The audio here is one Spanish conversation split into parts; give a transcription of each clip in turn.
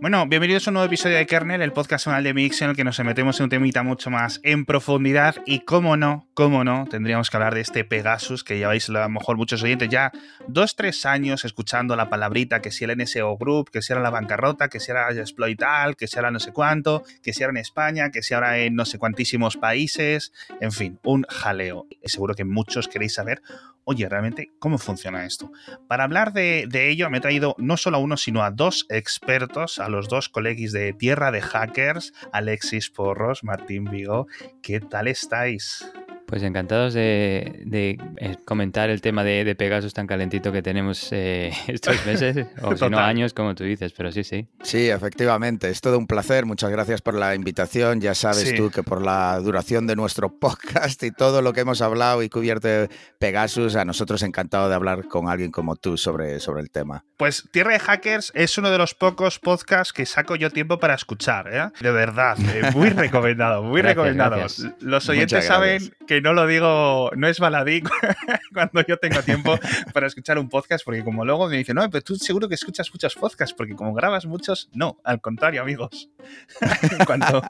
Bueno, bienvenidos a un nuevo episodio de Kernel, el podcast semanal de Mix en el que nos metemos en un temita mucho más en profundidad y cómo no, cómo no, tendríamos que hablar de este Pegasus que lleváis a lo mejor muchos oyentes ya dos, tres años escuchando la palabrita que si el NSO Group, que si era la bancarrota, que si era exploital, que si era no sé cuánto, que si era en España, que si ahora en no sé cuantísimos países, en fin, un jaleo. Seguro que muchos queréis saber oye, realmente, ¿cómo funciona esto? Para hablar de, ello me he traído no solo a uno, sino a dos expertos, a los dos colegis de Tierra de Hackers, Alexis Porros, Martín Vigo. ¿Qué tal estáis? Pues encantados de, eh, comentar el tema de, Pegasus tan calentito que tenemos eh, estos meses, o si no años, como tú dices, pero sí, sí. Sí, efectivamente, es todo un placer. Muchas gracias por la invitación. Ya sabes tú que por la duración de nuestro podcast y todo lo que hemos hablado y cubierto de Pegasus, a nosotros encantado de hablar con alguien como tú sobre, sobre el tema. Pues Tierra de Hackers es uno de los pocos podcasts que saco yo tiempo para escuchar, ¿eh? De verdad, muy recomendado, muy recomendado. Los oyentes saben que no lo digo, no es baladí cuando yo tengo tiempo para escuchar un podcast, porque como luego me dicen, no, pero tú seguro que escuchas muchos podcasts, porque como grabas muchos, no, al contrario, amigos. cuanto,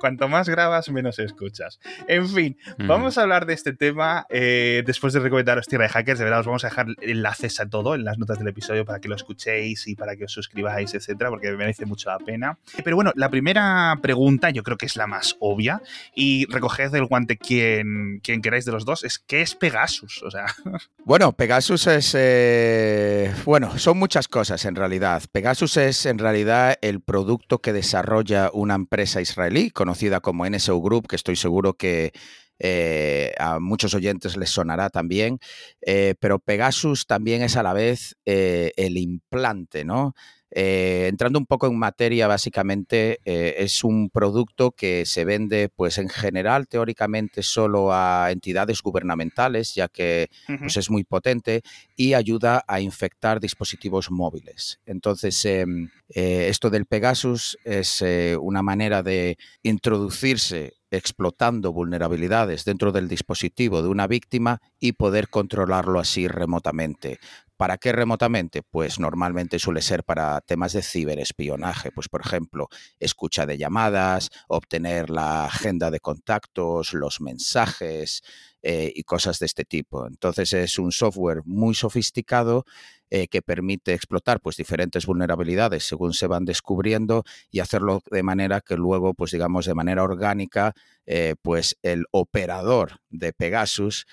cuanto más grabas, menos escuchas. En fin, vamos a hablar de este tema eh, después de recomendaros Tierra de Hackers. De verdad, os vamos a dejar enlaces a todo en las notas del episodio para que lo escuchéis y para que os suscribáis, etcétera, porque merece mucho la pena. Pero bueno, la primera pregunta yo creo que es la más obvia y recoged el guante quien quien, queráis de los dos, es ¿qué es Pegasus? O sea. Bueno, Pegasus es. Eh, bueno, son muchas cosas en realidad. Pegasus es en realidad el producto que desarrolla una empresa israelí conocida como NSO Group, que estoy seguro que. Eh, a muchos oyentes les sonará también, eh, pero Pegasus también es a la vez el implante, ¿no? Eh, entrando un poco en materia, básicamente eh, es un producto que se vende, pues en general, teóricamente, solo a entidades gubernamentales, ya que pues, es muy potente y ayuda a infectar dispositivos móviles. Entonces, em, eh, esto del Pegasus es una manera de introducirse explotando vulnerabilidades dentro del dispositivo de una víctima y poder controlarlo así remotamente. ¿Para qué remotamente? Pues normalmente suele ser para temas de ciberespionaje, pues por ejemplo, escucha de llamadas, obtener la agenda de contactos, los mensajes eh, y cosas de este tipo. Entonces es un software muy sofisticado eh, que permite explotar pues diferentes vulnerabilidades según se van descubriendo y hacerlo de manera que luego, pues digamos, de manera orgánica, eh, pues el operador de Pegasus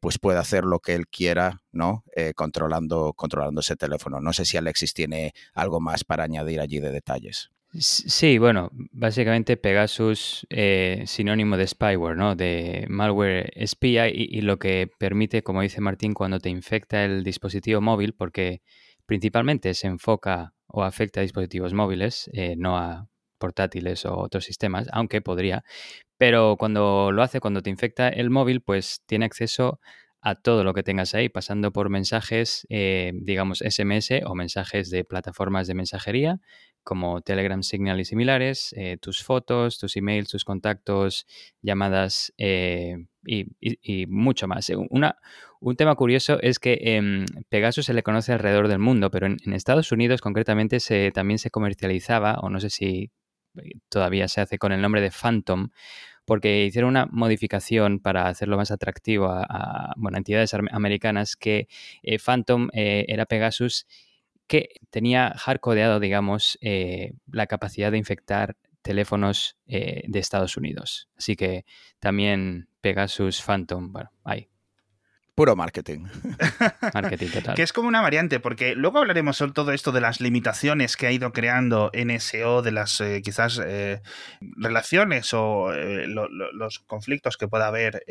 pues pueda hacer lo que él quiera, ¿no? controlando, controlando ese teléfono. No sé si Alexis tiene algo más para añadir allí de detalles. Sí, bueno, básicamente Pegasus eh, sinónimo de spyware, ¿no? De malware espía y, lo que permite, como dice Martín, cuando te infecta el dispositivo móvil, porque principalmente se enfoca o afecta a dispositivos móviles, eh, no a portátiles o otros sistemas, aunque podría, pero cuando lo hace, cuando te infecta el móvil, pues tiene acceso a todo lo que tengas ahí, pasando por mensajes, eh, digamos, SMS o mensajes de plataformas de mensajería como Telegram, Signal y similares, eh, tus fotos, tus emails, tus contactos, llamadas eh, y, mucho más. Una, un tema curioso es que em, Pegasus se le conoce alrededor del mundo, pero en, Estados Unidos concretamente se, también se comercializaba, o no sé si todavía se hace con el nombre de Phantom, porque hicieron una modificación para hacerlo más atractivo a, entidades americanas que eh, Phantom eh, era Pegasus que tenía hardcodeado, digamos, eh, la capacidad de infectar teléfonos de Estados Unidos. Así que también Pegasus Phantom, bueno, ahí. Puro marketing. marketing total. Que es como una variante, porque luego hablaremos sobre todo esto de las limitaciones que ha ido creando NSO, de las eh, quizás eh, relaciones o eh, los conflictos que pueda haber,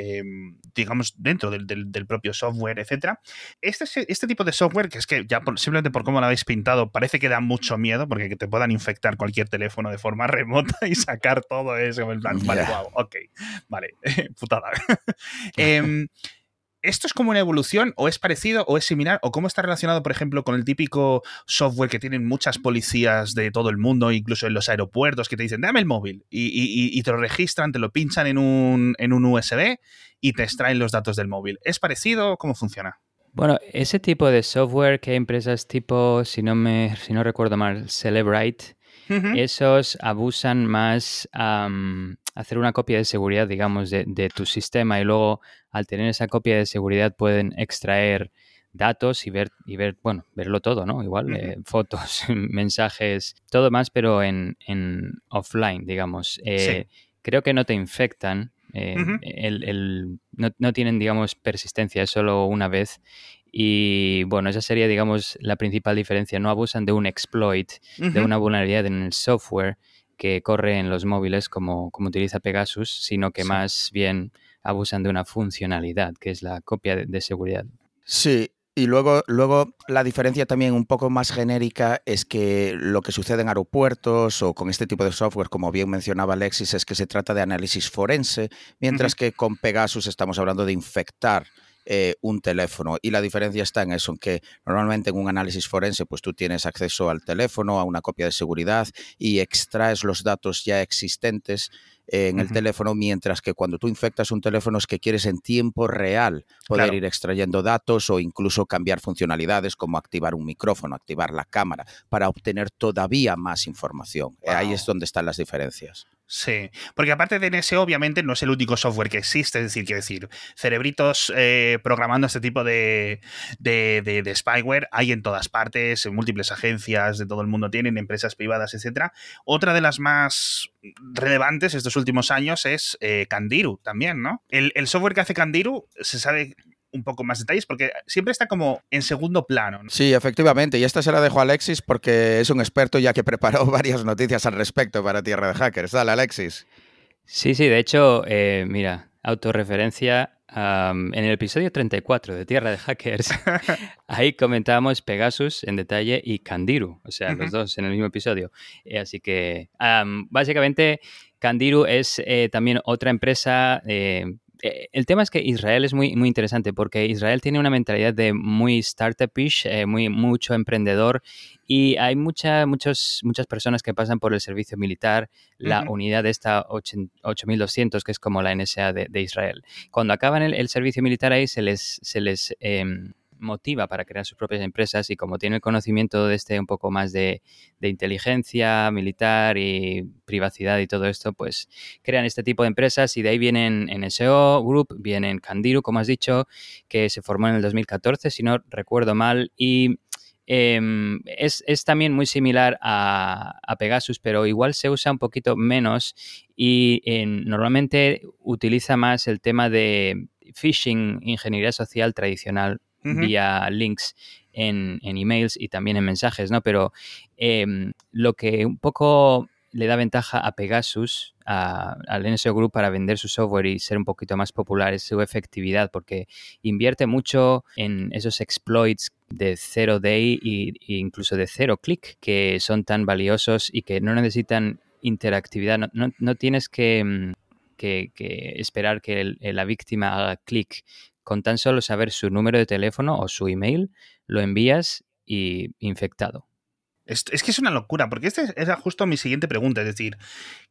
digamos, dentro del, propio software, etcétera. Este, este tipo de software, que es que ya simplemente por cómo lo habéis pintado, parece que da mucho miedo, porque que te puedan infectar cualquier teléfono de forma remota y sacar todo eso en plan, vale, wow, ok, vale, putada. ¿Esto es como una evolución o es parecido o es similar o cómo está relacionado, por ejemplo, con el típico software que tienen muchas policías de todo el mundo, incluso en los aeropuertos, que te dicen, dame el móvil y, te lo registran, te lo pinchan en un, en un USB y te extraen los datos del móvil? ¿Es parecido? ¿Cómo funciona? Bueno, ese tipo de software que hay empresas tipo, si no, me, si no recuerdo mal, Celebrite, esos abusan más a hacer una copia de seguridad, digamos, de, de, tu sistema y luego al tener esa copia de seguridad pueden extraer datos y ver, y ver bueno, verlo todo, ¿no? Igual, eh, fotos, mensajes, todo más, pero en, en offline, digamos. Eh, creo que no te infectan, eh, el, no, no, tienen, digamos, persistencia, es solo una vez. Y bueno, esa sería, digamos, la principal diferencia. No abusan de un exploit, de una vulnerabilidad en el software que corre en los móviles como, como utiliza Pegasus, sino que más bien abusan de una funcionalidad, que es la copia de seguridad. Sí, y luego, luego la diferencia también un poco más genérica es que lo que sucede en aeropuertos o con este tipo de software, como bien mencionaba Alexis, es que se trata de análisis forense, mientras que con Pegasus estamos hablando de infectar eh, un teléfono. Y la diferencia está en eso, en que normalmente en un análisis forense, pues tú tienes acceso al teléfono, a una copia de seguridad y extraes los datos ya existentes en el teléfono, mientras que cuando tú infectas un teléfono es que quieres en tiempo real poder ir extrayendo datos o incluso cambiar funcionalidades como activar un micrófono, activar la cámara, para obtener todavía más información. Ahí es donde están las diferencias. Sí, porque aparte de NSO, obviamente no es el único software que existe, es decir, quiero decir, cerebritos eh, programando este tipo de, de, de, spyware hay en todas partes, en múltiples agencias de todo el mundo tienen, empresas privadas, etcétera. Otra de las más relevantes estos últimos años es eh, Candiru también, ¿no? El, el software que hace Candiru se sabe un poco más detalles porque siempre está como en segundo plano. Sí, efectivamente. Y esta se la dejo a Alexis porque es un experto ya que preparó varias noticias al respecto para Tierra de Hackers. Dale, Alexis. Sí, sí, de hecho, eh, mira, autorreferencia. en el episodio 34 de Tierra de Hackers, ahí comentábamos Pegasus en detalle y Candiru, o sea, los dos en el mismo episodio. Eh, así que, básicamente, Candiru es eh, también otra empresa eh, el tema es que Israel es muy, muy interesante porque Israel tiene una mentalidad de muy startupish, eh, muy, mucho emprendedor y hay mucha, muchos, muchas personas que pasan por el servicio militar, la unidad de esta 8200, que es como la NSA de, Israel. Cuando acaban el, servicio militar ahí se les, se les em, motiva para crear sus propias empresas y como tiene el conocimiento de este un poco más de, inteligencia militar y privacidad y todo esto, pues crean este tipo de empresas y de ahí vienen NSO Group, vienen Candiru, como has dicho, que se formó en el 2014, si no recuerdo mal, y em, es, también muy similar a, Pegasus, pero igual se usa un poquito menos y normalmente utiliza más el tema de phishing, ingeniería social tradicional vía links en, emails y también en mensajes, ¿no? Pero em, lo que un poco le da ventaja a Pegasus, al NSO Group para vender su software y ser un poquito más popular es su efectividad, porque invierte mucho en esos exploits de cero day e incluso de cero click, que son tan valiosos y que no necesitan interactividad. No, tienes que, que, esperar que la víctima haga clic con tan solo saber su número de teléfono o su email, lo envías y infectado. Es, que es una locura, porque esta era justo mi siguiente pregunta, es decir,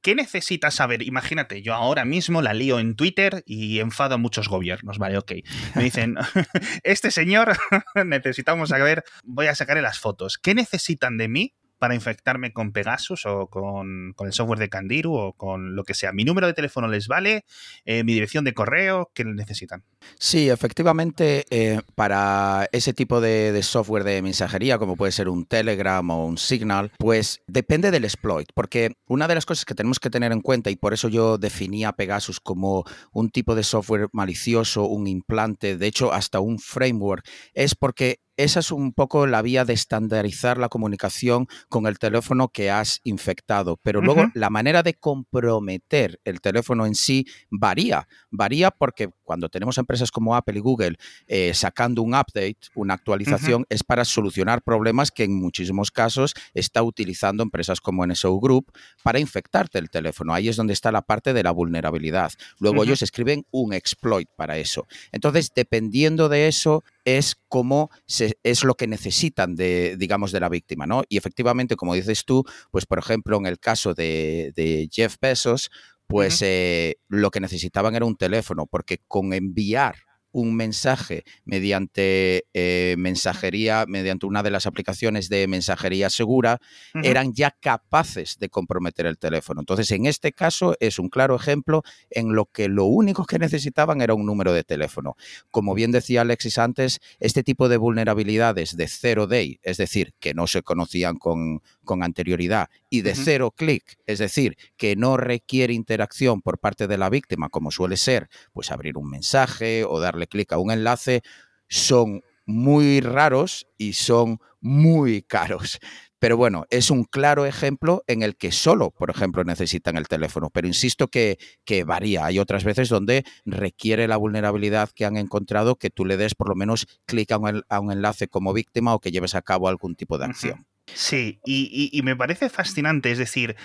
¿qué necesitas saber? Imagínate, yo ahora mismo la lío en Twitter y enfado a muchos gobiernos, vale, ok. Me dicen, este señor necesitamos saber, voy a sacarle las fotos. ¿Qué necesitan de mí para infectarme con Pegasus o con, el software de Candiru o con lo que sea. Mi número de teléfono les vale, eh, mi dirección de correo, ¿qué necesitan? Sí, efectivamente, eh, para ese tipo de, software de mensajería, como puede ser un Telegram o un Signal, pues depende del exploit, porque una de las cosas que tenemos que tener en cuenta, y por eso yo definía Pegasus como un tipo de software malicioso, un implante, de hecho hasta un framework, es porque esa es un poco la vía de estandarizar la comunicación con el teléfono que has infectado. Pero luego la manera de comprometer el teléfono en sí varía. Varía porque cuando tenemos empresas como Apple y Google eh, sacando un update, una actualización, es para solucionar problemas que en muchísimos casos está utilizando empresas como NSO Group para infectarte el teléfono. Ahí es donde está la parte de la vulnerabilidad. Luego ellos escriben un exploit para eso. Entonces, dependiendo de eso, es como es lo que necesitan de, digamos, de la víctima, ¿no? Y efectivamente, como dices tú, pues por ejemplo, en el caso de, Jeff Bezos, pues eh, lo que necesitaban era un teléfono, porque con enviar un mensaje mediante eh, mensajería, mediante una de las aplicaciones de mensajería segura, eran ya capaces de comprometer el teléfono. Entonces, en este caso es un claro ejemplo en lo que lo único que necesitaban era un número de teléfono. Como bien decía Alexis antes, este tipo de vulnerabilidades de zero day, es decir, que no se conocían con, anterioridad, y de cero clic, es decir, que no requiere interacción por parte de la víctima, como suele ser, pues abrir un mensaje o darle clic a un enlace, son muy raros y son muy caros. Pero bueno, es un claro ejemplo en el que solo, por ejemplo, necesitan el teléfono. Pero insisto que, que, varía. Hay otras veces donde requiere la vulnerabilidad que han encontrado que tú le des por lo menos clic a un, enlace como víctima o que lleves a cabo algún tipo de acción. Sí, y, me parece fascinante, es decir,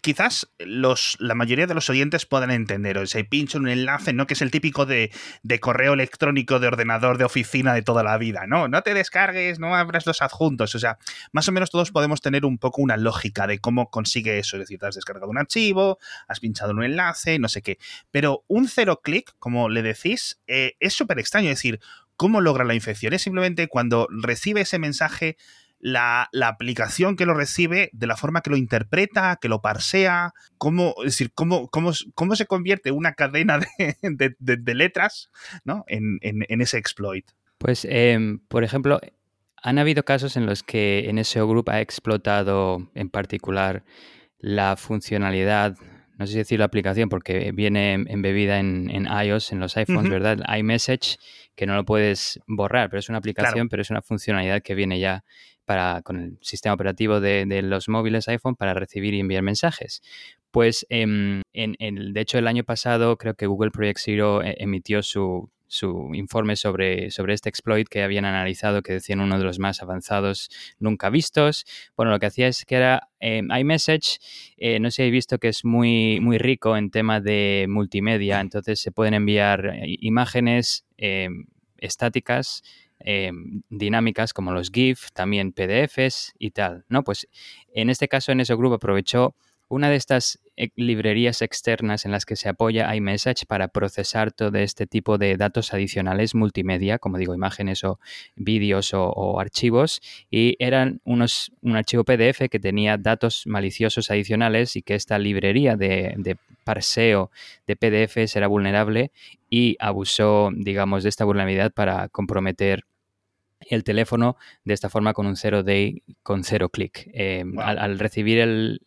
quizás los, la mayoría de los oyentes puedan entender, o sea, pincho un enlace, ¿no? Que es el típico de, correo electrónico de ordenador de oficina de toda la vida, ¿no? No te descargues, no abras los adjuntos, o sea, más o menos todos podemos tener un poco una lógica de cómo consigue eso, es decir, te has descargado un archivo, has pinchado un enlace, no sé qué, pero un cero clic, como le decís, eh, es súper extraño, es decir, ¿cómo logra la infección? Es simplemente cuando recibe ese mensaje la, aplicación que lo recibe, de la forma que lo interpreta, que lo parsea, cómo, es decir, cómo, cómo, cómo se convierte una cadena de, letras ¿no? en, ese exploit. Pues, em, por ejemplo, han habido casos en los que NSO Group ha explotado en particular la funcionalidad, no sé si decir la aplicación porque viene embebida en, en iOS, en los iPhones, ¿verdad? iMessage, que no lo puedes borrar, pero es una aplicación, pero es una funcionalidad que viene ya con el sistema operativo de, los móviles iPhone para recibir y enviar mensajes. Pues em, de hecho el año pasado creo que Google Project Zero eh, emitió su, informe sobre, este exploit que habían analizado, que decían uno de los más avanzados nunca vistos. Bueno, lo que hacía es que era em, iMessage, eh, no sé si habéis visto que es muy, rico en tema de multimedia, entonces se pueden enviar eh, imágenes em, estáticas Em, dinámicas como los GIF, también PDFs y tal, ¿no? Pues en este caso en ese grupo aprovechó una de estas eh, librerías externas en las que se apoya iMessage para procesar todo este tipo de datos adicionales multimedia, como digo, imágenes o vídeos o, archivos, y eran unos, un archivo PDF que tenía datos maliciosos adicionales y que esta librería de, de parseo de PDFs era vulnerable y abusó, digamos, de esta vulnerabilidad para comprometer el teléfono de esta forma con un cero day, con cero clic. Eh, al, recibir el,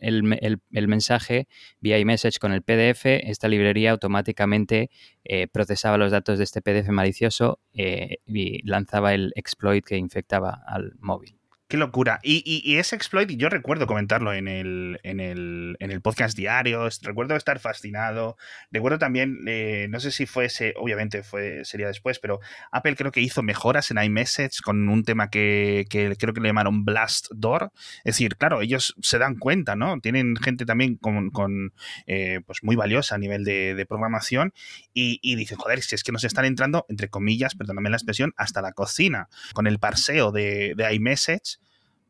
mensaje vía iMessage con el PDF, esta librería automáticamente eh, procesaba los datos de este PDF malicioso eh, y lanzaba el exploit que infectaba al móvil. Qué locura. Y, ese exploit, yo recuerdo comentarlo en el, en el, en el podcast diario, recuerdo estar fascinado. Recuerdo también, eh, no sé si fuese, obviamente fue, sería después, pero Apple creo que hizo mejoras en iMessage con un tema que, creo que le llamaron Blast Door. Es decir, claro, ellos se dan cuenta, ¿no? Tienen gente también con, eh, pues muy valiosa a nivel de, programación y, y, dicen, joder, si es que nos están entrando, entre comillas, perdóname la expresión, hasta la cocina, con el parseo de iMessage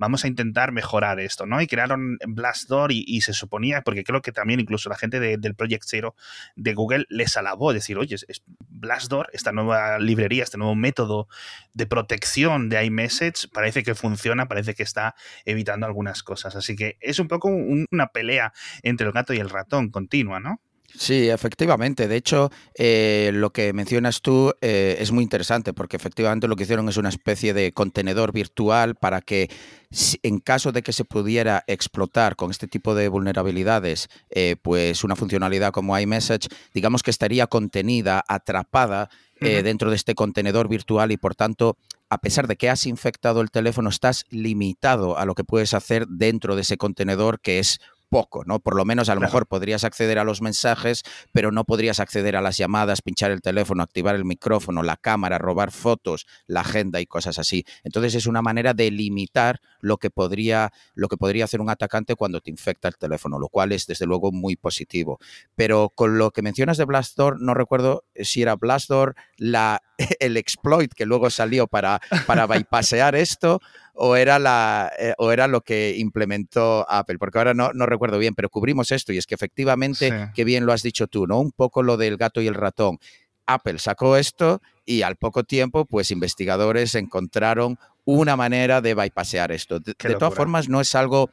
vamos a intentar mejorar esto, ¿no? Y crearon Blastdoor y, se suponía, porque creo que también incluso la gente del Project Zero de Google les alabó, decir, oye, es Blastdoor, esta nueva librería, este nuevo método de protección de iMessage, parece que funciona, parece que está evitando algunas cosas. Así que es un poco una pelea entre el gato y el ratón continua, ¿no? Sí, efectivamente. De hecho, eh, lo que mencionas tú eh, es muy interesante porque efectivamente lo que hicieron es una especie de contenedor virtual para que en caso de que se pudiera explotar con este tipo de vulnerabilidades, eh, pues una funcionalidad como iMessage, digamos que estaría contenida, atrapada dentro de este contenedor virtual y por tanto a pesar de que has infectado el teléfono, estás limitado a lo que puedes hacer dentro de ese contenedor que es poco, ¿no? Por lo menos a lo mejor podrías acceder a los mensajes, pero no podrías acceder a las llamadas, pinchar el teléfono, activar el micrófono, la cámara, robar fotos, la agenda y cosas así. Entonces es una manera de limitar lo que podría, lo que podría hacer un atacante cuando te infecta el teléfono, lo cual es desde luego muy positivo. Pero con lo que mencionas de Blastdoor, no recuerdo si era Blastdoor la, el exploit que luego salió para, para bypassear esto o era, la, eh, o era lo que implementó Apple, porque ahora no, no, recuerdo bien, pero cubrimos esto y es que efectivamente, qué bien lo has dicho tú, ¿no? Un poco lo del gato y el ratón Apple sacó esto y al poco tiempo, pues investigadores encontraron una manera de bypassear esto. De, todas formas, no es algo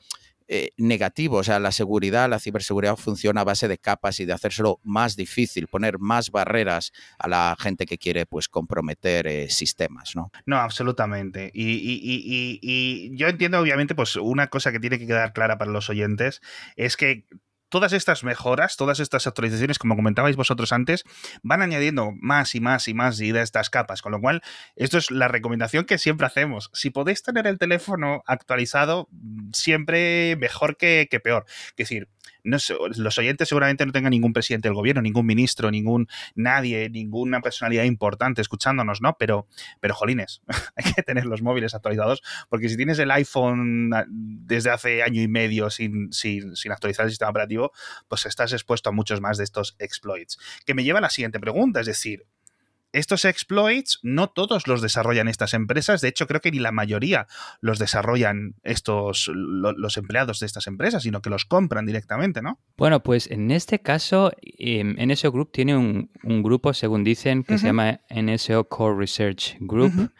eh, negativo. O sea, la seguridad, la ciberseguridad funciona a base de capas y de hacérselo más difícil, poner más barreras a la gente que quiere pues comprometer eh, sistemas, ¿no? No, absolutamente. Y, y, yo entiendo, obviamente, pues una cosa que tiene que quedar clara para los oyentes es que todas estas mejoras, todas estas actualizaciones, como comentabais vosotros antes, van añadiendo más y más y más de estas capas. Con lo cual, esto es la recomendación que siempre hacemos. Si podéis tener el teléfono actualizado, siempre mejor que, que peor. Es decir, no los oyentes seguramente no tengan ningún presidente del gobierno, ningún ministro, ningún nadie, ninguna personalidad importante escuchándonos, ¿no? Pero, pero jolines, hay que tener los móviles actualizados, porque si tienes el iPhone ah, desde hace año y medio sin, sin, sin actualizar el sistema operativo, pues estás expuesto a muchos más de estos exploits. Que me lleva a la siguiente pregunta, es decir, estos exploits no todos los desarrollan estas empresas, de hecho creo que ni la mayoría los desarrollan estos los empleados de estas empresas, sino que los compran directamente, ¿no? Bueno, pues en este caso em, NSO Group tiene un, grupo, según dicen, que se llama NSO Core Research Group,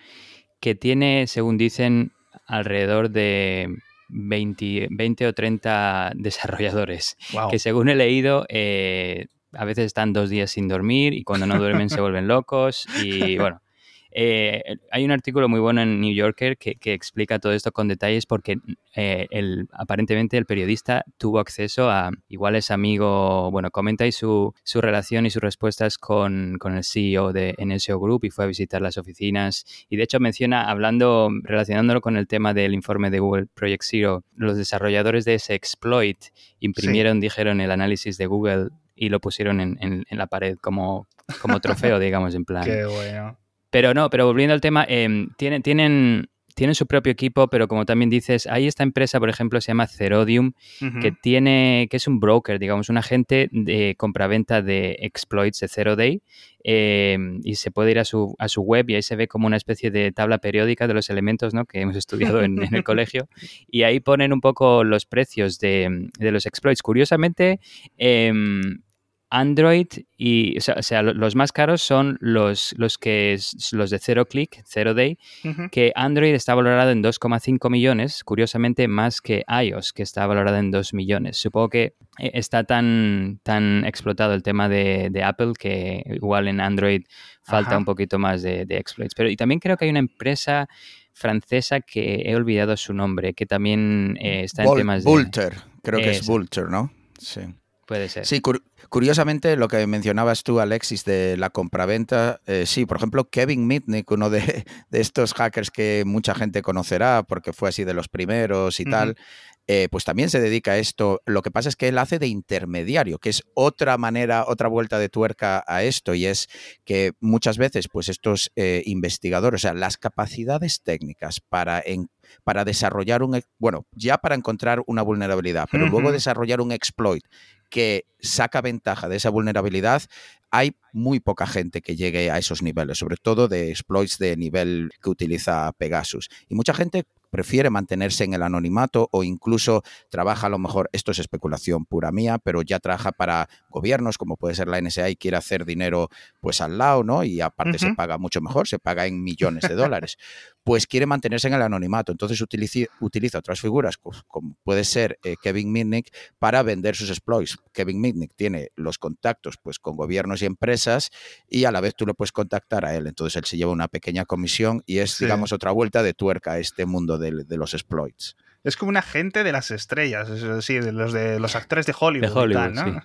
que tiene, según dicen, alrededor de 20, 20 o 30 desarrolladores, que según he leído... Eh, a veces están dos días sin dormir y cuando no duermen se vuelven locos y bueno. Eh, hay un artículo muy bueno en New Yorker que, explica todo esto con detalles porque eh, el, aparentemente el periodista tuvo acceso a, igual es amigo, bueno, comenta ahí su, su relación y sus respuestas con, con, el CEO de NSO Group y fue a visitar las oficinas y de hecho menciona, hablando, relacionándolo con el tema del informe de Google Project Zero, los desarrolladores de ese exploit imprimieron, dijeron, el análisis de Google y lo pusieron en, en, la pared como, como trofeo, digamos, en plan. Qué bueno. Pero no, pero volviendo al tema, eh, tienen, tienen, tienen su propio equipo, pero como también dices, hay esta empresa, por ejemplo, se llama Cerodium, que tiene, que es un broker, digamos, un agente de compraventa de exploits de Zero Day. Eh, y se puede ir a su, a su web y ahí se ve como una especie de tabla periódica de los elementos ¿no? que hemos estudiado en, el colegio. Y ahí ponen un poco los precios de, de los exploits. Curiosamente, eh, Android y, o sea, los más caros son los, los, que, los de Zero Click, Zero Day, que Android está valorado en 2,5 millones, curiosamente más que iOS, que está valorado en 2 millones. Supongo que eh, está tan, tan explotado el tema de, Apple que igual en Android falta un poquito más de, exploits. Pero y también creo que hay una empresa francesa que he olvidado su nombre, que también eh, está en temas de... Vulture, creo que es Vulture, ¿no? Sí. Puede ser. Sí, curiosamente lo que mencionabas tú, Alexis, de la compraventa, eh, sí, por ejemplo, Kevin Mitnick, uno de, estos hackers que mucha gente conocerá porque fue así de los primeros y tal, eh, pues también se dedica a esto. Lo que pasa es que él hace de intermediario, que es otra manera, otra vuelta de tuerca a esto, y es que muchas veces, pues estos eh, investigadores, o sea, las capacidades técnicas para, para desarrollar un, bueno, ya para encontrar una vulnerabilidad, pero luego desarrollar un exploit que saca ventaja de esa vulnerabilidad, hay muy poca gente que llegue a esos niveles, sobre todo de exploits de nivel que utiliza Pegasus. Y mucha gente prefiere mantenerse en el anonimato o incluso trabaja a lo mejor, esto es especulación pura mía, pero ya trabaja para gobiernos como puede ser la NSA y quiere hacer dinero pues al lado, ¿no? Y aparte se paga mucho mejor, se paga en millones de dólares. pues quiere mantenerse en el anonimato. Entonces utiliza, otras figuras, como puede ser eh, Kevin Mitnick, para vender sus exploits. Kevin Mitnick tiene los contactos pues, con gobiernos y empresas y a la vez tú lo puedes contactar a él. Entonces él se lleva una pequeña comisión y es, digamos, otra vuelta de tuerca a este mundo de, de los exploits. Es como un agente de las estrellas, es decir, de los de los actores de Hollywood. ¿no?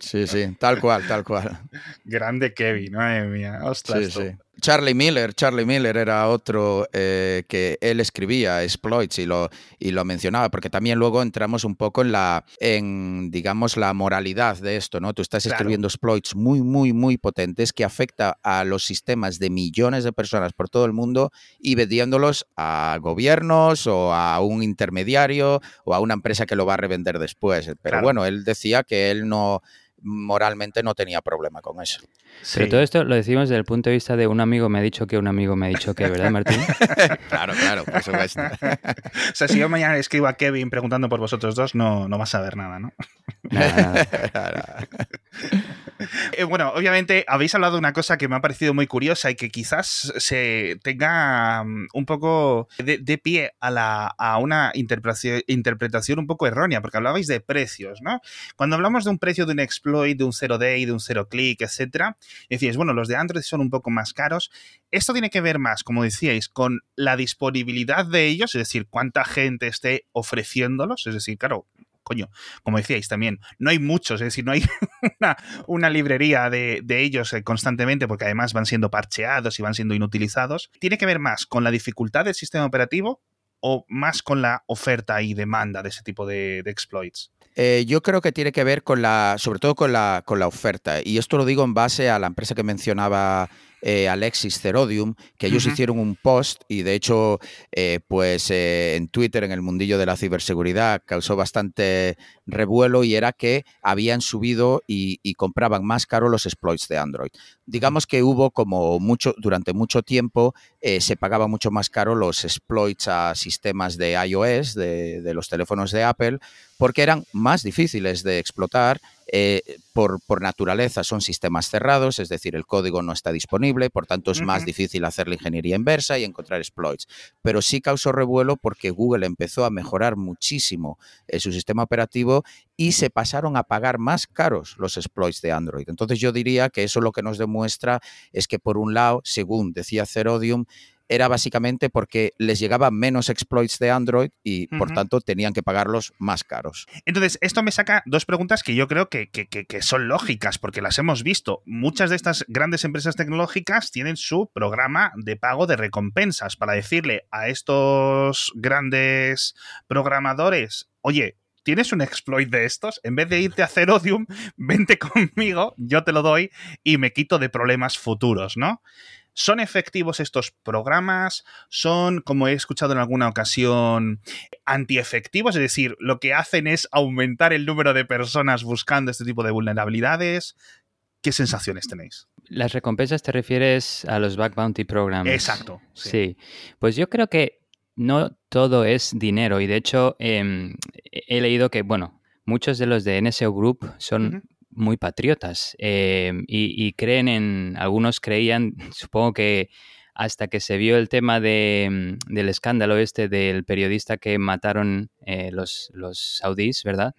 sí. sí. tal cual, tal cual. Grande Kevin, madre mía. Ostras, sí, sí. Charlie Miller, Charlie Miller era otro eh, que él escribía exploits y lo, y lo mencionaba, porque también luego entramos un poco en la, en, digamos, la moralidad de esto, ¿no? Tú estás escribiendo exploits muy, muy, muy potentes que afecta a los sistemas de millones de personas por todo el mundo y vendiéndolos a gobiernos o a un intermediario o a una empresa que lo va a revender después. Pero bueno, él decía que él no moralmente no tenía problema con eso. Pero todo esto lo decimos desde el punto de vista de un amigo me ha dicho que un amigo me ha dicho que, ¿verdad, Martín? claro, claro, por supuesto. o sea, si yo mañana escribo a Kevin preguntando por vosotros dos, no, no vas a ver nada, ¿no? Eh, bueno, obviamente habéis hablado de una cosa que me ha parecido muy curiosa y que quizás se tenga mm, un poco de, pie a, la, a una interpretación, interpretación un poco errónea, porque hablabais de precios, ¿no? Cuando hablamos de un precio de un exploit, de un zero day, de un zero click, etcétera, decíais, bueno, los de Android son un poco más caros. Esto tiene que ver más, como decíais, con la disponibilidad de ellos, es decir, cuánta gente esté ofreciéndolos, es decir, claro, coño, como decíais también, no hay muchos, es decir, no hay una, librería de, ellos eh, constantemente porque además van siendo parcheados y van siendo inutilizados. ¿Tiene que ver más con la dificultad del sistema operativo o más con la oferta y demanda de ese tipo de, exploits? Eh, yo creo que tiene que ver con la, sobre todo con la, con la oferta. Y esto lo digo en base a la empresa que mencionaba eh, Alexis Cerodium, que ellos hicieron un post y de hecho, eh, pues eh, en Twitter, en el mundillo de la ciberseguridad, causó bastante revuelo y era que habían subido y, compraban más caro los exploits de Android. Digamos que hubo como mucho, durante mucho tiempo se pagaba mucho más caro los exploits a sistemas de iOS, de los teléfonos de Apple, porque eran más difíciles de explotar eh, por, por, naturaleza son sistemas cerrados, es decir, el código no está disponible, por tanto es más difícil hacer la ingeniería inversa y encontrar exploits. Pero sí causó revuelo porque Google empezó a mejorar muchísimo eh, su sistema operativo y se pasaron a pagar más caros los exploits de Android. Entonces yo diría que eso lo que nos demuestra es que por un lado, según decía Cerodium, era básicamente porque les llegaban menos exploits de Android y por tanto tenían que pagarlos más caros. Entonces, esto me saca dos preguntas que yo creo que, son lógicas porque las hemos visto. Muchas de estas grandes empresas tecnológicas tienen su programa de pago de recompensas para decirle a estos grandes programadores, oye, ¿tienes un exploit de estos? En vez de irte a hacer Odium, vente conmigo, yo te lo doy y me quito de problemas futuros, ¿no? ¿Son efectivos estos programas? ¿Son, como he escuchado en alguna ocasión, antiefectivos? Es decir, lo que hacen es aumentar el número de personas buscando este tipo de vulnerabilidades. ¿Qué sensaciones tenéis? Las recompensas te refieres a los Back Bounty Programs. Exacto. Sí. Pues yo creo que no todo es dinero y de hecho em, he leído que, bueno, muchos de los de NSO Group son muy patriotas em, y, creen en, algunos creían, supongo que hasta que se vio el tema de, mm, del escándalo este del periodista que mataron eh, los, los saudíes, ¿verdad?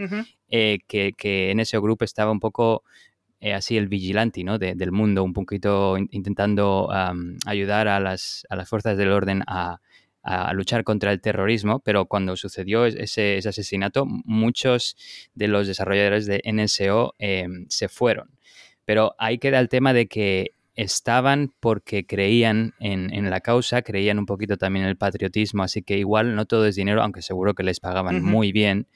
Eh, que, que, en ese grupo estaba un poco eh, así el vigilante ¿no? del mundo, un poquito intentando ayudar a las, a las fuerzas del orden a, a luchar contra el terrorismo, pero cuando sucedió ese, asesinato, muchos de los desarrolladores de NSO em, se fueron. Pero ahí queda el tema de que estaban porque creían en, la causa, creían un poquito también en el patriotismo, así que igual no todo es dinero, aunque seguro que les pagaban muy bien.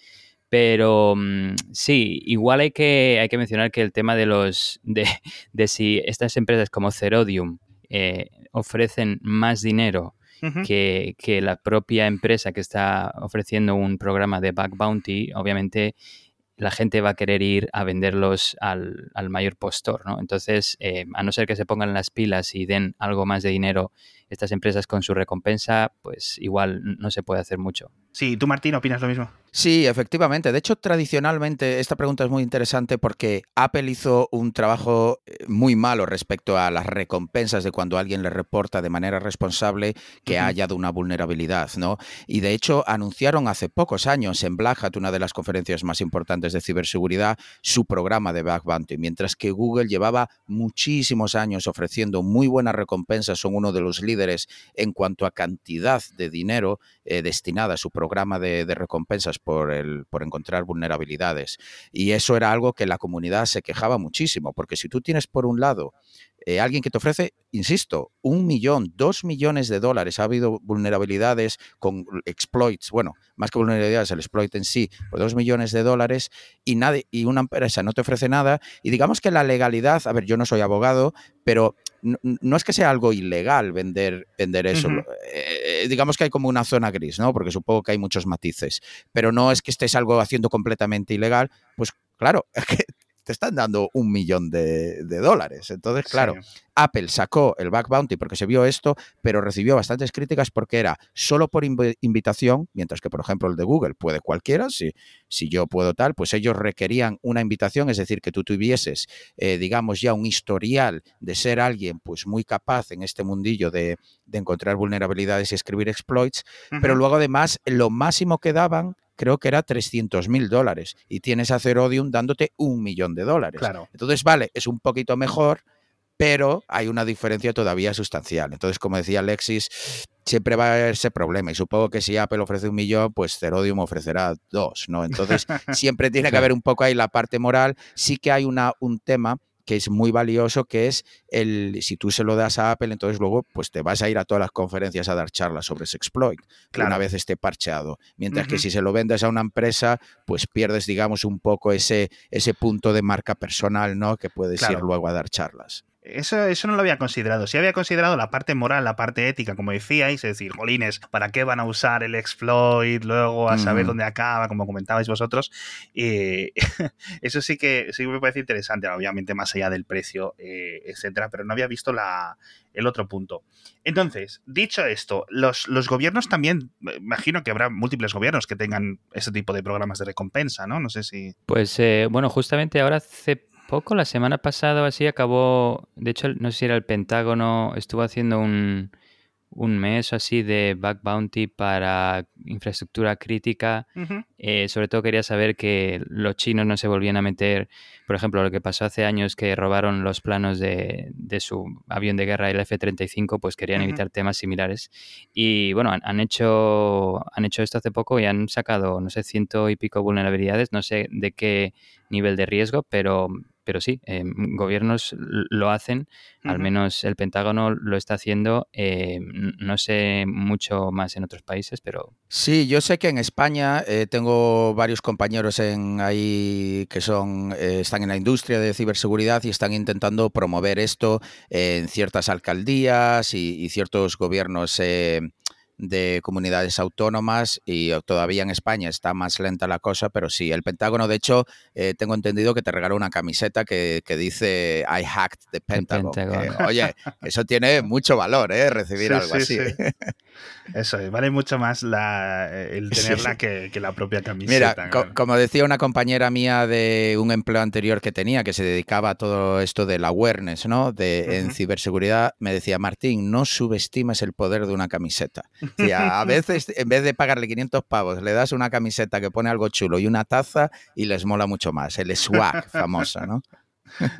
Pero mm, sí, igual hay que, hay que mencionar que el tema de los de, de si estas empresas como Cerodium eh, ofrecen más dinero que, que, la propia empresa que está ofreciendo un programa de back bounty, obviamente la gente va a querer ir a venderlos al, al mayor postor, ¿no? Entonces, eh, a no ser que se pongan las pilas y den algo más de dinero estas empresas con su recompensa, pues igual no se puede hacer mucho. Sí, ¿tú Martín opinas lo mismo? Sí, efectivamente. De hecho, tradicionalmente esta pregunta es muy interesante porque Apple hizo un trabajo eh, muy malo respecto a las recompensas de cuando alguien le reporta de manera responsable que ha hallado una vulnerabilidad, ¿no? Y de hecho anunciaron hace pocos años en Black Hat, una de las conferencias más importantes de ciberseguridad, su programa de Back Bounty, mientras que Google llevaba muchísimos años ofreciendo muy buenas recompensas, son uno de los líderes en cuanto a cantidad de dinero eh, destinada a su programa de, de recompensas por, el, por encontrar vulnerabilidades. Y eso era algo que la comunidad se quejaba muchísimo, porque si tú tienes por un lado eh, alguien que te ofrece, insisto, un millón, dos millones de dólares. Ha habido vulnerabilidades con exploits, bueno, más que vulnerabilidades, el exploit en sí, por dos millones de dólares y, nadie, y una empresa no te ofrece nada. Y digamos que la legalidad, a ver, yo no soy abogado, pero no, es que sea algo ilegal vender, vender eso. Eh, eh, digamos que hay como una zona gris, ¿no? Porque supongo que hay muchos matices. Pero no es que estés algo haciendo completamente ilegal. Pues claro, te están dando un millón de, dólares. Entonces, claro, Apple sacó el Back Bounty porque se vio esto, pero recibió bastantes críticas porque era solo por invitación, mientras que, por ejemplo, el de Google puede cualquiera, si, si yo puedo tal, pues ellos requerían una invitación, es decir, que tú tuvieses, eh, digamos, ya un historial de ser alguien pues muy capaz en este mundillo de, encontrar vulnerabilidades y escribir exploits, pero luego además lo máximo que daban creo que era 300 mil dólares y tienes a Cerodium dándote un millón de dólares. Claro. Entonces, vale, es un poquito mejor, pero hay una diferencia todavía sustancial. Entonces, como decía Alexis, siempre va a haber ese problema. Y supongo que si Apple ofrece un millón, pues Cerodium ofrecerá dos, ¿no? Entonces, siempre tiene que haber un poco ahí la parte moral. Sí que hay una, un tema que es muy valioso, que es el, si tú se lo das a Apple, entonces luego pues te vas a ir a todas las conferencias a dar charlas sobre ese exploit, una vez esté parcheado. Mientras que si se lo vendes a una empresa, pues pierdes, digamos, un poco ese, ese punto de marca personal, ¿no? Que puedes ir luego a dar charlas. Eso, eso no lo había considerado. Sí había considerado la parte moral, la parte ética, como decíais, es decir, jolines, ¿para qué van a usar el exploit luego a saber dónde acaba, como comentabais vosotros? Eso sí que, sí me parece interesante, obviamente más allá del precio, eh, etcétera, pero no había visto la, el otro punto. Entonces, dicho esto, los, los gobiernos también, imagino que habrá múltiples gobiernos que tengan ese tipo de programas de recompensa, ¿no? No sé si... Pues eh, bueno, justamente ahora hace poco, la semana pasada o así, acabó, de hecho, no sé si era el Pentágono, estuvo haciendo un, un mes o así de back bounty para infraestructura crítica. Eh, sobre todo quería saber que los chinos no se volvían a meter, por ejemplo, lo que pasó hace años que robaron los planos de, de su avión de guerra, el F-35, pues querían evitar temas similares. Y bueno, han, han, hecho, han hecho esto hace poco y han sacado, no sé, ciento y pico vulnerabilidades, no sé de qué nivel de riesgo, pero pero sí, eh, gobiernos lo hacen, al menos el Pentágono lo está haciendo, eh, no sé mucho más en otros países, pero... Sí, yo sé que en España eh, tengo varios compañeros en ahí que son están en la industria de ciberseguridad y están intentando promover esto en ciertas alcaldías y, ciertos gobiernos de comunidades autónomas y todavía en España está más lenta la cosa, pero sí, el Pentágono, de hecho, eh, tengo entendido que te regaló una camiseta que, dice I hacked the Pentagon. oye, eso tiene mucho valor, ¿eh? Recibir algo así. Eso, vale mucho más la, el tenerla que, la propia camiseta. Mira, como decía una compañera mía de un empleo anterior que tenía, que se dedicaba a todo esto del awareness, ¿no? De, En ciberseguridad, me decía, Martín, no subestimes el poder de una camiseta. A veces, en vez de pagarle 500 pavos, le das una camiseta que pone algo chulo y una taza y les mola mucho más. El swag famoso, ¿no?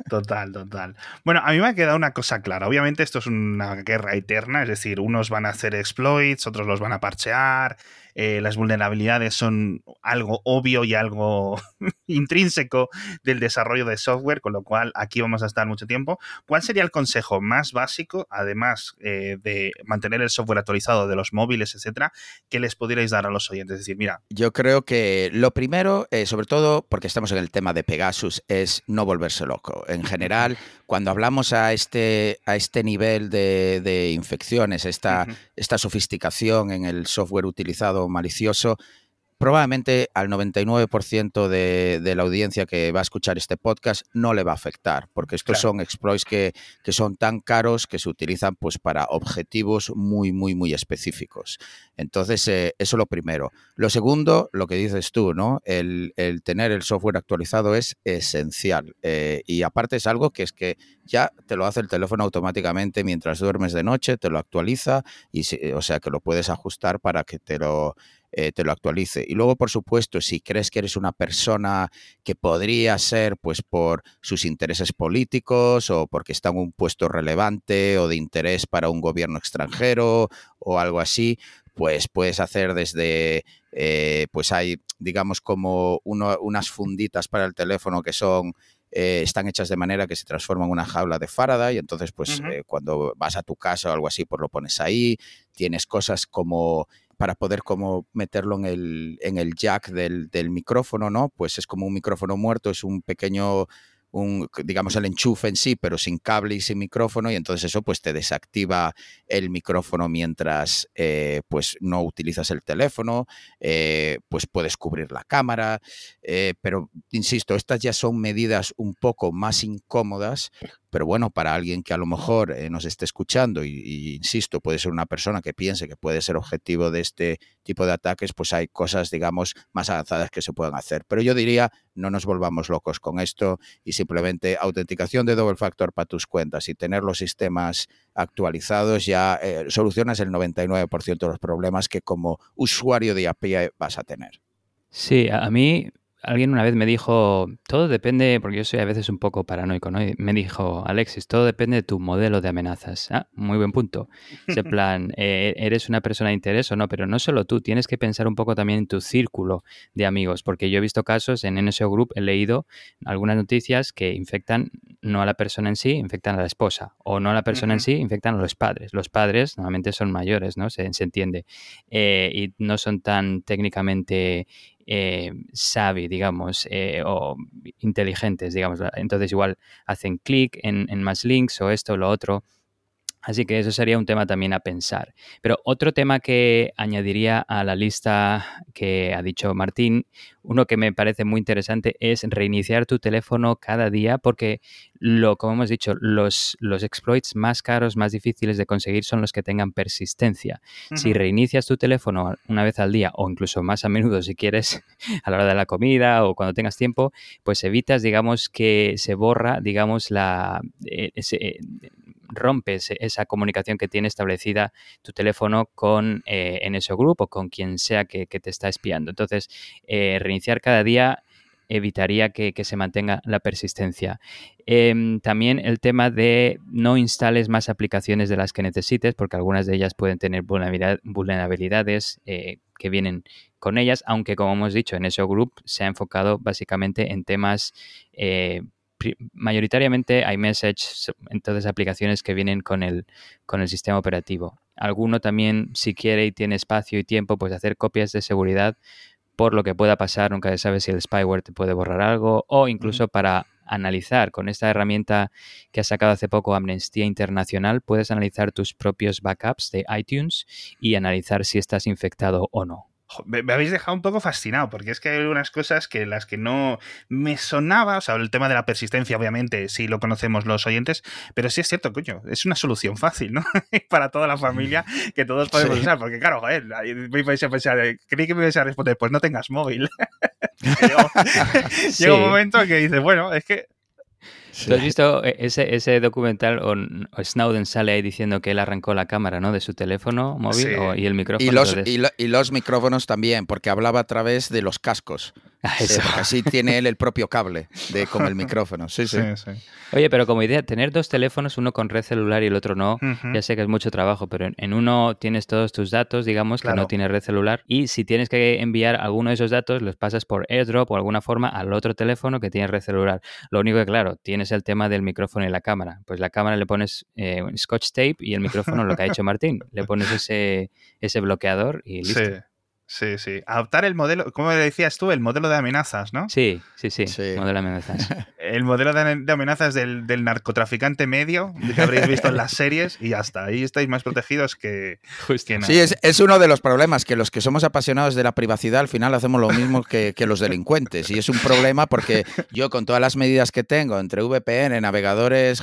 Total, total. Bueno, a mí me ha quedado una cosa clara. Obviamente esto es una guerra eterna, es decir, unos van a hacer exploits, otros los van a parchear, eh, las vulnerabilidades son algo obvio y algo intrínseco del desarrollo de software, con lo cual aquí vamos a estar mucho tiempo. ¿Cuál sería el consejo más básico, además eh, de mantener el software actualizado de los móviles, etcétera, que les pudierais dar a los oyentes? Es decir, mira. Yo creo que lo primero, eh, sobre todo porque estamos en el tema de Pegasus, es no volverse loco. En general, cuando hablamos a este, a este nivel de, infecciones, esta, esta sofisticación en el software utilizado malicioso, probablemente al 99% de, de, la audiencia que va a escuchar este podcast no le va a afectar, porque estos son exploits que, que, son tan caros que se utilizan pues, para objetivos muy, muy, muy específicos. Entonces, eh, eso es lo primero. Lo segundo, lo que dices tú, ¿no? El, el tener el software actualizado es esencial. Eh, y aparte es algo que es que ya te lo hace el teléfono automáticamente mientras duermes de noche, te lo actualiza, y o sea que lo puedes ajustar para que te lo eh, te lo actualice. Y luego, por supuesto, si crees que eres una persona que podría ser, pues, por sus intereses políticos o porque está en un puesto relevante o de interés para un gobierno extranjero o algo así, pues puedes hacer desde, eh, pues hay, digamos, como unas funditas para el teléfono que son eh, están hechas de manera que se transforman en una jaula de Faraday. Y entonces pues cuando vas a tu casa o algo así pues lo pones ahí, tienes cosas como para poder como meterlo en el, en el jack del, del, micrófono, ¿no? Pues es como un micrófono muerto, es un pequeño un, digamos, el enchufe en sí, pero sin cable y sin micrófono, y entonces eso pues te desactiva el micrófono mientras eh, pues no utilizas el teléfono, eh, pues puedes cubrir la cámara, eh, pero insisto, estas ya son medidas un poco más incómodas pero bueno, para alguien que a lo mejor eh, nos esté escuchando y, insisto, puede ser una persona que piense que puede ser objetivo de este tipo de ataques, pues hay cosas, digamos, más avanzadas que se pueden hacer. Pero yo diría, no nos volvamos locos con esto y simplemente autenticación de doble factor para tus cuentas y tener los sistemas actualizados ya eh, solucionas el 99% de los problemas que como usuario de API vas a tener. Sí, a mí alguien una vez me dijo, todo depende, porque yo soy a veces un poco paranoico, ¿no? Y me dijo, Alexis, todo depende de tu modelo de amenazas. Ah, muy buen punto. Ese plan, eh, eres una persona de interés o no, pero no solo tú, tienes que pensar un poco también en tu círculo de amigos, porque yo he visto casos en NSO Group, he leído algunas noticias que infectan no a la persona en sí, infectan a la esposa, o no a la persona en sí, infectan a los padres. Los padres normalmente son mayores, ¿no? Se, entiende. Eh, y no son tan técnicamente eh, digamos, eh, o inteligentes, digamos. Entonces igual hacen clic en, en, más links o esto o lo otro. Así que eso sería un tema también a pensar. Pero otro tema que añadiría a la lista que ha dicho Martín, uno que me parece muy interesante es reiniciar tu teléfono cada día porque, lo, como hemos dicho, los, los exploits más caros, más difíciles de conseguir son los que tengan persistencia. Si reinicias tu teléfono una vez al día o incluso más a menudo si quieres a la hora de la comida o cuando tengas tiempo, pues evitas, digamos, que se borra, digamos, la... Eh, ese, rompes esa comunicación que tiene establecida tu teléfono con eh, en ese grupo, con quien sea que, te está espiando. Entonces, eh, reiniciar cada día evitaría que, se mantenga la persistencia. Em, también el tema de no instales más aplicaciones de las que necesites, porque algunas de ellas pueden tener vulnerabilidades eh, que vienen con ellas, aunque como hemos dicho, en ese Group se ha enfocado básicamente en temas mayoritariamente iMessage, entonces aplicaciones que vienen con el, con el sistema operativo. Alguno también, si quiere y tiene espacio y tiempo, pues hacer copias de seguridad por lo que pueda pasar, nunca se sabe si el spyware te puede borrar algo, o incluso para analizar con esta herramienta que ha sacado hace poco Amnistía Internacional, puedes analizar tus propios backups de iTunes y analizar si estás infectado o no me, habéis dejado un poco fascinado, porque es que hay unas cosas que las que no me sonaba, o sea, el tema de la persistencia, obviamente, sí lo conocemos los oyentes, pero sí es cierto, coño, es una solución fácil, ¿no? Para toda la familia que todos podemos usar, porque claro, joder, me vais a pensar, creí que me ibais a responder, pues no tengas móvil. llega un momento que dices, bueno, es que ¿Tú has visto e-, ese, ese documental o, Snowden sale ahí diciendo que él arrancó la cámara ¿no? de su teléfono móvil y el micrófono? Y los, y, los, micrófonos también, porque hablaba a través de los cascos. Ah, así tiene él el propio cable de, con el micrófono. Sí, sí. Oye, pero como idea, tener dos teléfonos, uno con red celular y el otro no, ya sé que es mucho trabajo, pero en uno tienes todos tus datos, digamos, que no tiene red celular, y si tienes que enviar alguno de esos datos, los pasas por AirDrop o alguna forma al otro teléfono que tiene red celular. Lo único que, claro, tienes el tema del micrófono y la cámara. Pues la cámara le pones eh, scotch tape y el micrófono, lo que ha hecho Martín, le pones ese, ese bloqueador y listo. Sí, sí. Adoptar el modelo, ¿cómo le decías tú? El modelo de amenazas, ¿no? Sí, sí, sí. Modelo de amenazas. el modelo de, amenazas del, narcotraficante medio que habréis visto en las series y ya está. Ahí estáis más protegidos que, que Sí, es, uno de los problemas, que los que somos apasionados de la privacidad al final hacemos lo mismo que, los delincuentes. Y es un problema porque yo con todas las medidas que tengo entre VPN, navegadores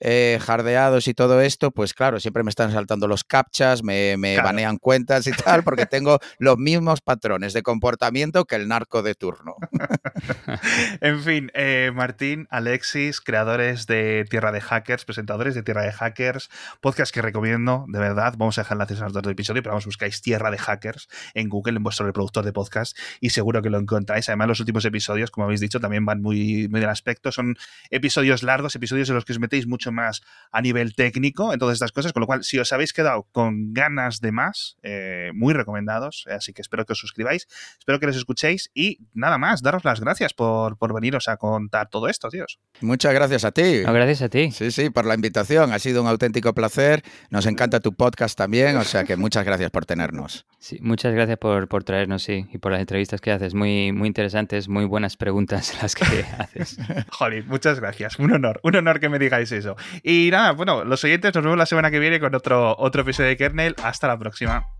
eh, jardeados y todo esto, pues claro, siempre me están saltando los captchas, me, banean cuentas y tal, porque tengo los mismos patrones de comportamiento que el narco de turno. en fin, eh, Martín, Alexis, creadores de Tierra de Hackers, presentadores de Tierra de Hackers, podcast que recomiendo, de verdad. Vamos a dejar enlaces a los dos episodio, pero vamos, buscáis Tierra de Hackers en Google, en vuestro reproductor de podcast, y seguro que lo encontráis. Además, los últimos episodios, como habéis dicho, también van muy, del aspecto. Son episodios largos, episodios en los que os metéis mucho más a nivel técnico en todas estas cosas, con lo cual, si os habéis quedado con ganas de más, eh, muy recomendados Así que espero que os suscribáis, espero que los escuchéis y nada más, daros las gracias por, por veniros a contar todo esto, tíos. Muchas gracias a ti. gracias a ti. Sí, sí, por la invitación. Ha sido un auténtico placer. Nos encanta tu podcast también, o sea que muchas gracias por tenernos. Sí, muchas gracias por, por traernos, sí, y por las entrevistas que haces. Muy, muy interesantes, muy buenas preguntas las que haces. Joder, muchas gracias. Un honor, un honor que me digáis eso. Y nada, bueno, los oyentes nos vemos la semana que viene con otro, otro episodio de Kernel. Hasta la próxima.